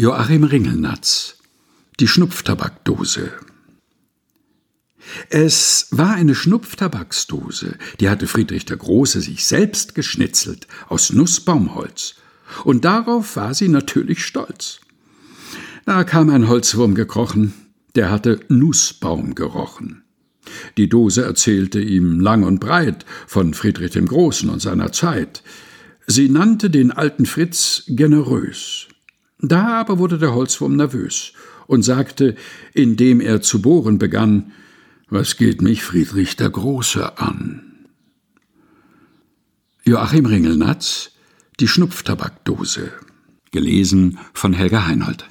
Joachim Ringelnatz Die Schnupftabakdose Es war eine Schnupftabaksdose, die hatte Friedrich der Große sich selbst geschnitzelt aus Nussbaumholz, und darauf war sie natürlich stolz. Da kam ein Holzwurm gekrochen, der hatte Nussbaum gerochen. Die Dose erzählte ihm lang und breit von Friedrich dem Großen und seiner Zeit. Sie nannte den alten Fritz generös. Da aber wurde der Holzwurm nervös und sagte, indem er zu bohren begann, was geht mich Friedrich der Große an? Joachim Ringelnatz Die Schnupftabakdose. Gelesen von Helga Heinold.